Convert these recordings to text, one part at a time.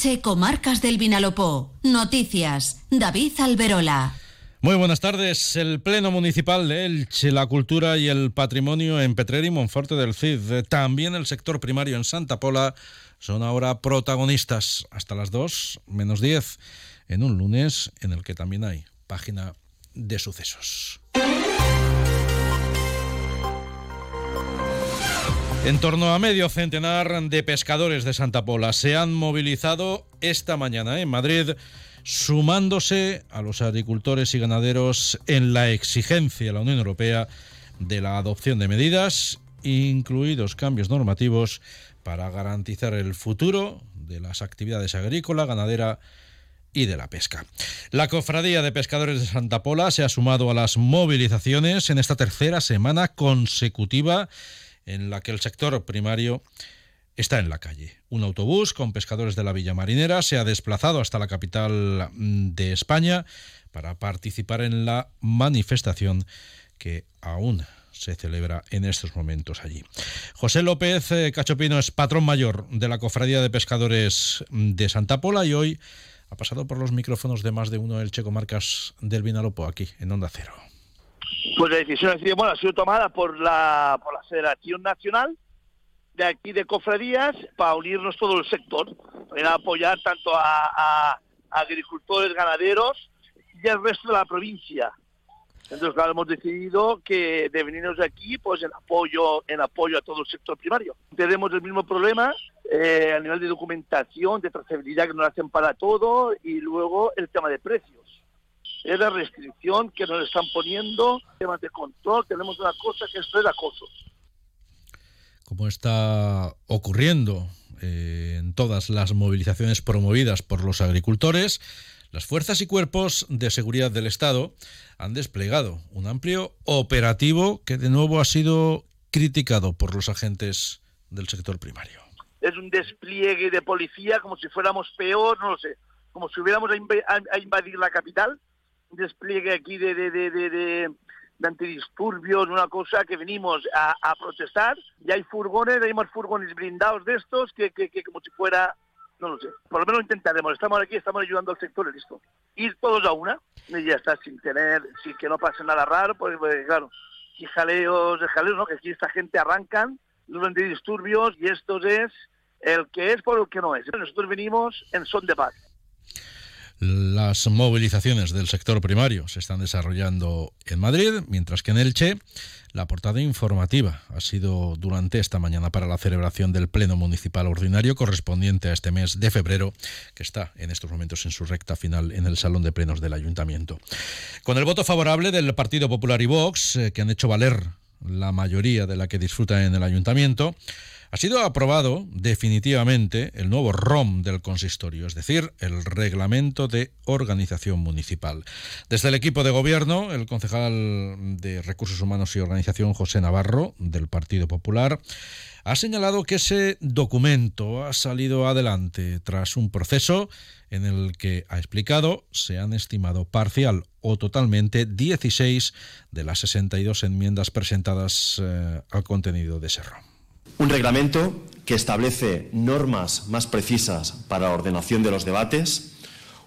Elche, Comarcas del Vinalopó. Noticias. David Alberola. Muy buenas tardes. El Pleno Municipal de Elche, la cultura y el patrimonio en Petrer y Monforte del Cid, también el sector primario en Santa Pola, son ahora protagonistas hasta las 2 menos 10 en un lunes en el que también hay página de sucesos. En torno a medio centenar de pescadores de Santa Pola se han movilizado esta mañana en Madrid, sumándose a los agricultores y ganaderos en la exigencia a la Unión Europea de la adopción de medidas, incluidos cambios normativos, para garantizar el futuro de las actividades agrícola, ganadera y de la pesca. La Cofradía de Pescadores de Santa Pola se ha sumado a las movilizaciones en esta tercera semana consecutiva en la que el sector primario está en la calle. Un autobús con pescadores de la Villa Marinera se ha desplazado hasta la capital mm, de España para participar en la manifestación que aún se celebra en estos momentos allí. José López eh, Cachopino es patrón mayor de la Cofradía de Pescadores mm, de Santa Pola y hoy ha pasado por los micrófonos de más de uno del Checo Marcas del Vinalopó aquí en Onda Cero. Pues la decisión bueno, ha sido tomada por la, por la Federación Nacional de aquí de cofradías para unirnos todo el sector, para apoyar tanto a, agricultores, ganaderos y al resto de la provincia. Entonces, claro, hemos decidido que de venirnos de aquí, pues en apoyo, en apoyo a todo el sector primario. Tenemos el mismo problema eh, a nivel de documentación, de trazabilidad que nos hacen para todo y luego el tema de precios es la restricción que nos están poniendo, temas de control, tenemos una cosa que esto es acoso. Como está ocurriendo eh, en todas las movilizaciones promovidas por los agricultores, las fuerzas y cuerpos de seguridad del Estado han desplegado un amplio operativo que de nuevo ha sido criticado por los agentes del sector primario. Es un despliegue de policía como si fuéramos peor, no lo sé, como si hubiéramos a invadir la capital despliegue aquí de, de, de, de, antidisturbios, una cosa que venimos a, protestar. Y hay furgones, hay más furgones blindados de estos que, que, como si fuera, no lo sé. Por lo menos intentaremos. Estamos aquí, estamos ayudando al sector listo. Ir todos a una y ya está, sin tener, sin que no pase nada raro, pues, pues claro, y jaleos, jaleos, ¿no? Que aquí esta gente arrancan los antidisturbios y esto es el que es por el que no es. Nosotros venimos en son de paz. Las movilizaciones del sector primario se están desarrollando en Madrid, mientras que en Elche la portada informativa ha sido durante esta mañana para la celebración del Pleno Municipal Ordinario correspondiente a este mes de febrero, que está en estos momentos en su recta final en el Salón de Plenos del Ayuntamiento. Con el voto favorable del Partido Popular y Vox, eh, que han hecho valer la mayoría de la que disfruta en el Ayuntamiento, ha sido aprobado definitivamente el nuevo ROM del consistorio, es decir, el Reglamento de Organización Municipal. Desde el equipo de gobierno, el concejal de Recursos Humanos y Organización José Navarro, del Partido Popular, ha señalado que ese documento ha salido adelante tras un proceso en el que, ha explicado, se han estimado parcial o totalmente 16 de las 62 enmiendas presentadas eh, al contenido de ese ROM. Un reglamento que establece normas más precisas para la ordenación de los debates,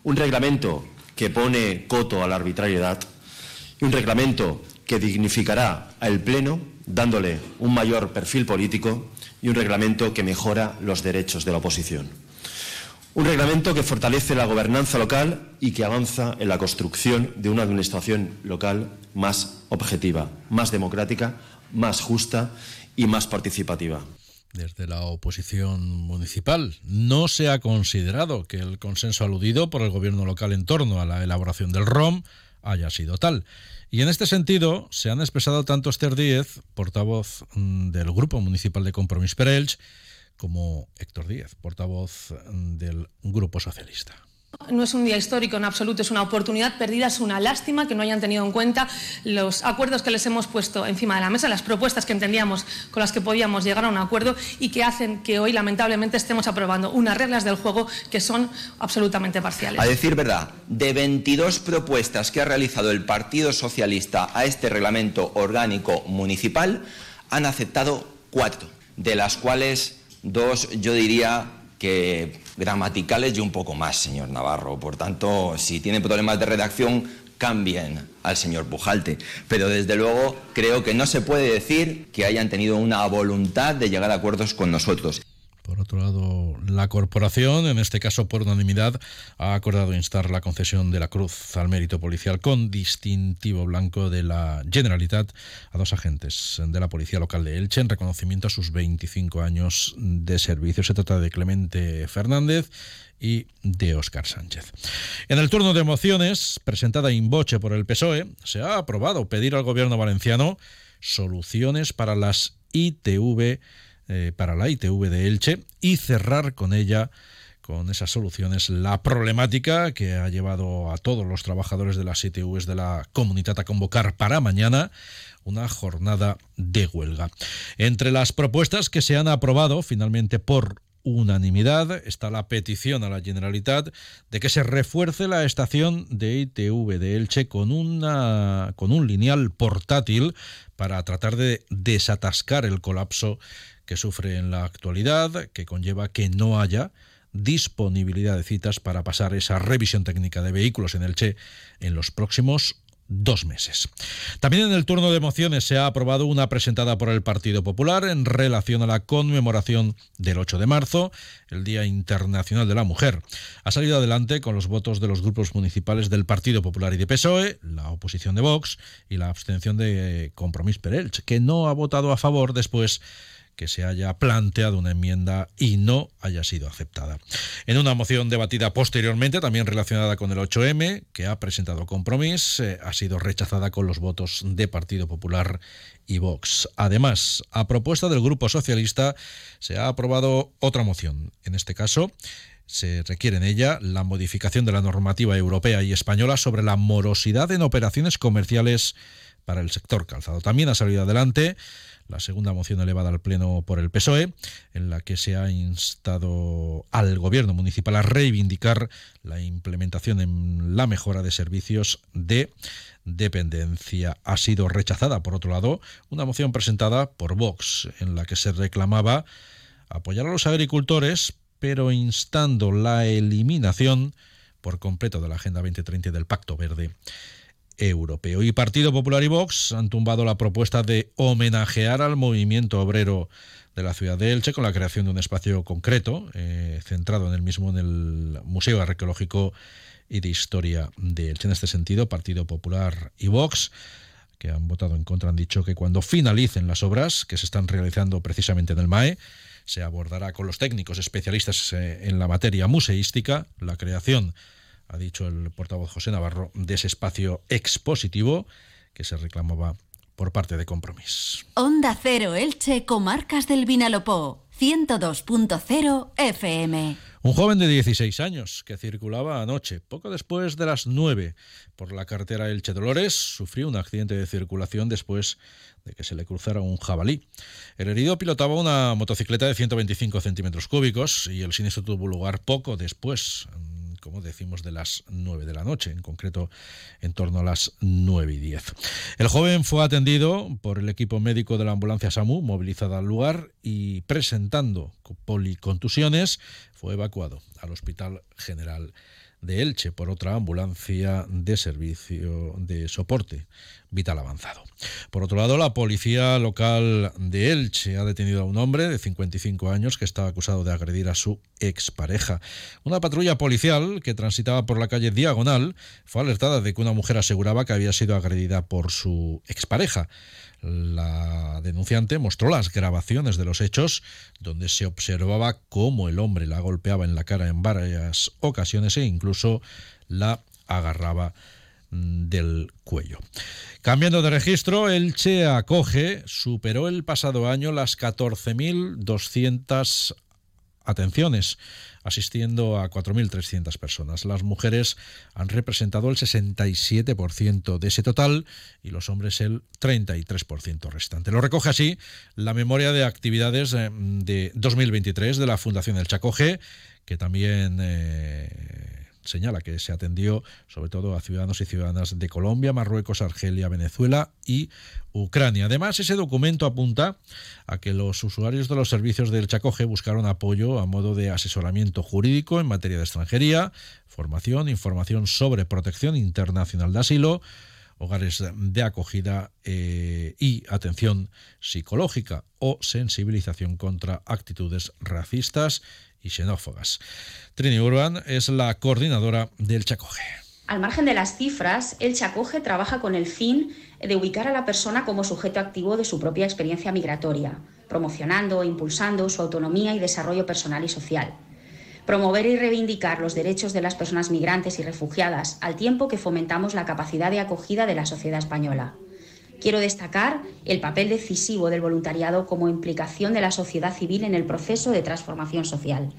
un reglamento que pone coto a la arbitrariedad y un reglamento que dignificará al Pleno dándole un mayor perfil político y un reglamento que mejora los derechos de la oposición. Un reglamento que fortalece la gobernanza local y que avanza en la construcción de una administración local más objetiva, más democrática, más justa y más participativa. Desde la oposición municipal no se ha considerado que el consenso aludido por el gobierno local en torno a la elaboración del ROM haya sido tal. Y en este sentido se han expresado tanto Esther Díez, portavoz mm, del Grupo Municipal de Compromís Perelch, como Héctor Díez, portavoz mm, del Grupo Socialista. No es un día histórico en absoluto, es una oportunidad perdida, es una lástima que no hayan tenido en cuenta los acuerdos que les hemos puesto encima de la mesa, las propuestas que entendíamos con las que podíamos llegar a un acuerdo y que hacen que hoy lamentablemente estemos aprobando unas reglas del juego que son absolutamente parciales. A decir verdad, de 22 propuestas que ha realizado el Partido Socialista a este reglamento orgánico municipal, han aceptado cuatro, de las cuales dos yo diría que gramaticales y un poco más, señor Navarro. Por tanto, si tiene problemas de redacción, cambien al señor Pujalte. Pero desde luego creo que no se puede decir que hayan tenido una voluntad de llegar a acuerdos con nosotros. Por otro lado, la corporación, en este caso por unanimidad, ha acordado instar la concesión de la cruz al mérito policial con distintivo blanco de la Generalitat a dos agentes de la Policía Local de Elche en reconocimiento a sus 25 años de servicio. Se trata de Clemente Fernández y de Óscar Sánchez. En el turno de mociones, presentada in boche por el PSOE, se ha aprobado pedir al gobierno valenciano soluciones para las ITV eh, para la ITV de Elche y cerrar con ella con esas soluciones la problemática que ha llevado a todos los trabajadores de las ITVs de la comunidad a convocar para mañana una jornada de huelga. Entre las propuestas que se han aprobado finalmente por unanimidad está la petición a la Generalitat de que se refuerce la estación de ITV de Elche con, una, con un lineal portátil para tratar de desatascar el colapso que sufre en la actualidad, que conlleva que no haya disponibilidad de citas para pasar esa revisión técnica de vehículos en el Che en los próximos dos meses. También en el turno de mociones se ha aprobado una presentada por el Partido Popular en relación a la conmemoración del 8 de marzo, el Día Internacional de la Mujer. Ha salido adelante con los votos de los grupos municipales del Partido Popular y de PSOE, la oposición de Vox y la abstención de Compromís Perelch, que no ha votado a favor después que se haya planteado una enmienda y no haya sido aceptada. En una moción debatida posteriormente, también relacionada con el 8M, que ha presentado Compromís, eh, ha sido rechazada con los votos de Partido Popular y Vox. Además, a propuesta del Grupo Socialista, se ha aprobado otra moción. En este caso, se requiere en ella la modificación de la normativa europea y española sobre la morosidad en operaciones comerciales para el sector calzado. También ha salido adelante la segunda moción elevada al Pleno por el PSOE, en la que se ha instado al Gobierno municipal a reivindicar la implementación en la mejora de servicios de dependencia. Ha sido rechazada, por otro lado, una moción presentada por Vox, en la que se reclamaba apoyar a los agricultores, pero instando la eliminación por completo de la Agenda 2030 y del Pacto Verde europeo. Y Partido Popular y Vox han tumbado la propuesta de homenajear al movimiento obrero de la ciudad de Elche con la creación de un espacio concreto, eh, centrado en el mismo en el Museo Arqueológico y de Historia de Elche. En este sentido, Partido Popular y Vox que han votado en contra han dicho que cuando finalicen las obras que se están realizando precisamente en el MAE, se abordará con los técnicos especialistas eh, en la materia museística la creación ha dicho el portavoz José Navarro, de ese espacio expositivo que se reclamaba por parte de Compromís. Onda Cero Elche, Comarcas del Vinalopó, 102.0 FM. Un joven de 16 años que circulaba anoche, poco después de las 9, por la carretera Elche Dolores, sufrió un accidente de circulación después de que se le cruzara un jabalí. El herido pilotaba una motocicleta de 125 centímetros cúbicos y el siniestro tuvo lugar poco después como decimos, de las 9 de la noche, en concreto en torno a las 9 y 10. El joven fue atendido por el equipo médico de la ambulancia SAMU, movilizada al lugar y presentando policontusiones, fue evacuado al Hospital General de Elche por otra ambulancia de servicio de soporte vital avanzado. Por otro lado, la policía local de Elche ha detenido a un hombre de 55 años que estaba acusado de agredir a su expareja. Una patrulla policial que transitaba por la calle Diagonal fue alertada de que una mujer aseguraba que había sido agredida por su expareja. La denunciante mostró las grabaciones de los hechos donde se observaba cómo el hombre la golpeaba en la cara en varias ocasiones e incluso la agarraba mm, del cuello. Cambiando de registro, el Che Acoge superó el pasado año las 14.200 atenciones asistiendo a 4.300 personas. Las mujeres han representado el 67% de ese total y los hombres el 33% restante. Lo recoge así la memoria de actividades eh, de 2023 de la Fundación El Chacoge, que también... Eh, señala que se atendió sobre todo a ciudadanos y ciudadanas de Colombia, Marruecos, Argelia, Venezuela y Ucrania. Además, ese documento apunta a que los usuarios de los servicios del Chacoge buscaron apoyo a modo de asesoramiento jurídico en materia de extranjería, formación, información sobre protección internacional de asilo, hogares de acogida eh, y atención psicológica o sensibilización contra actitudes racistas y xenófobas. Trini Urban es la coordinadora del Chacoge. Al margen de las cifras, el Chacoge trabaja con el fin de ubicar a la persona como sujeto activo de su propia experiencia migratoria, promocionando e impulsando su autonomía y desarrollo personal y social. Promover y reivindicar los derechos de las personas migrantes y refugiadas al tiempo que fomentamos la capacidad de acogida de la sociedad española. Quiero destacar el papel decisivo del voluntariado como implicación de la sociedad civil en el proceso de transformación social.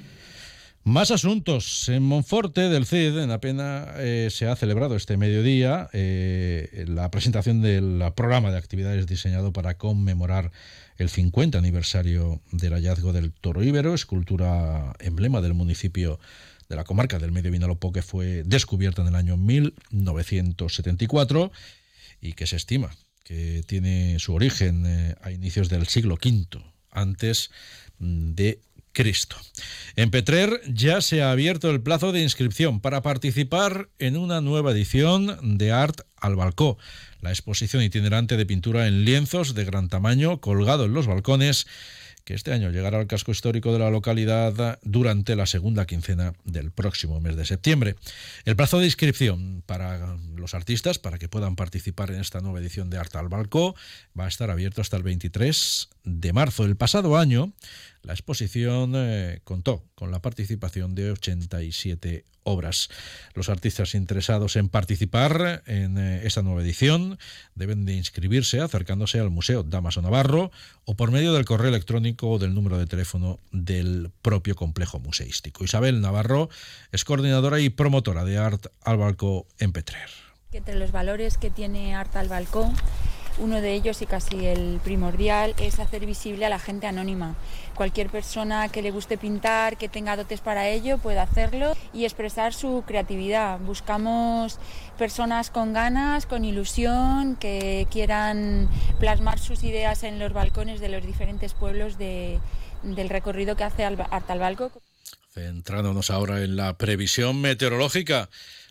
Más asuntos. En Monforte del CID, en Apena, eh, se ha celebrado este mediodía eh, la presentación del programa de actividades diseñado para conmemorar el 50 aniversario del hallazgo del toro íbero, escultura emblema del municipio de la comarca del Medio Vinalopó que fue descubierta en el año 1974 y que se estima que tiene su origen eh, a inicios del siglo V antes mm, de Cristo. En Petrer ya se ha abierto el plazo de inscripción para participar en una nueva edición de Art al Balcó, la exposición itinerante de pintura en lienzos de gran tamaño colgado en los balcones que este año llegará al casco histórico de la localidad durante la segunda quincena del próximo mes de septiembre. El plazo de inscripción para los artistas, para que puedan participar en esta nueva edición de Arte al Balcó, va a estar abierto hasta el 23 de marzo. El pasado año, la exposición eh, contó con la participación de 87 obras. Los artistas interesados en participar en eh, esta nueva edición deben de inscribirse acercándose al Museo Damaso Navarro o por medio del correo electrónico o del número de teléfono del propio complejo museístico. Isabel Navarro es coordinadora y promotora de Art al Balcó en Petrer. Entre los valores que tiene Art al Balcó uno de ellos y casi el primordial es hacer visible a la gente anónima. Cualquier persona que le guste pintar, que tenga dotes para ello, puede hacerlo y expresar su creatividad. Buscamos personas con ganas, con ilusión, que quieran plasmar sus ideas en los balcones de los diferentes pueblos del recorrido que hace Artalbalco. Centrándonos ahora en la previsión meteorológica.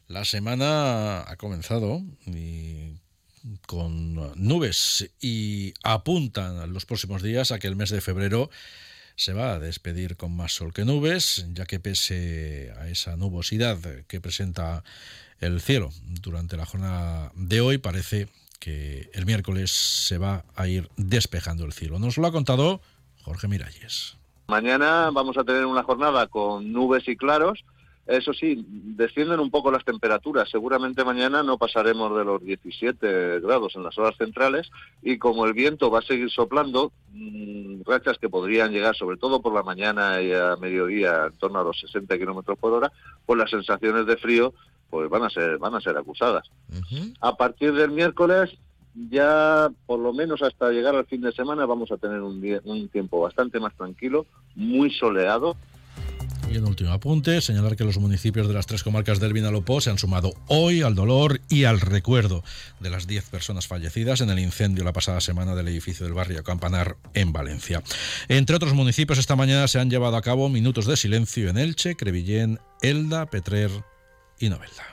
La semana ha comenzado y con nubes y apuntan los próximos días a que el mes de febrero se va a despedir con más sol que nubes, ya que pese a esa nubosidad que presenta el cielo durante la jornada de hoy, parece que el miércoles se va a ir despejando el cielo. Nos lo ha contado Jorge Miralles. Mañana vamos a tener una jornada con nubes y claros, eso sí, descienden un poco las temperaturas. Seguramente mañana no pasaremos de los 17 grados en las horas centrales y como el viento va a seguir soplando, mm, rachas que podrían llegar sobre todo por la mañana y a mediodía en torno a los 60 kilómetros por hora, pues las sensaciones de frío pues van a ser van a ser acusadas. A partir del miércoles ya por lo menos hasta llegar al fin de semana vamos a tener un, un tiempo bastante más tranquilo, muy soleado y en último apunte, señalar que los municipios de las tres comarcas del Vinalopó se han sumado hoy al dolor y al recuerdo de las 10 personas fallecidas en el incendio la pasada semana del edificio del barrio Campanar en Valencia. Entre otros municipios, esta mañana se han llevado a cabo minutos de silencio en Elche, Crevillén, Elda, Petrer y Novelda.